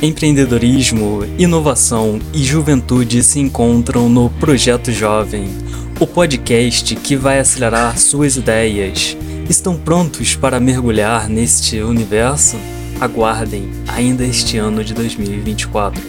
Empreendedorismo, inovação e juventude se encontram no Projeto Jovem, o podcast que vai acelerar suas ideias. Estão prontos para mergulhar neste universo? Aguardem ainda este ano de 2024.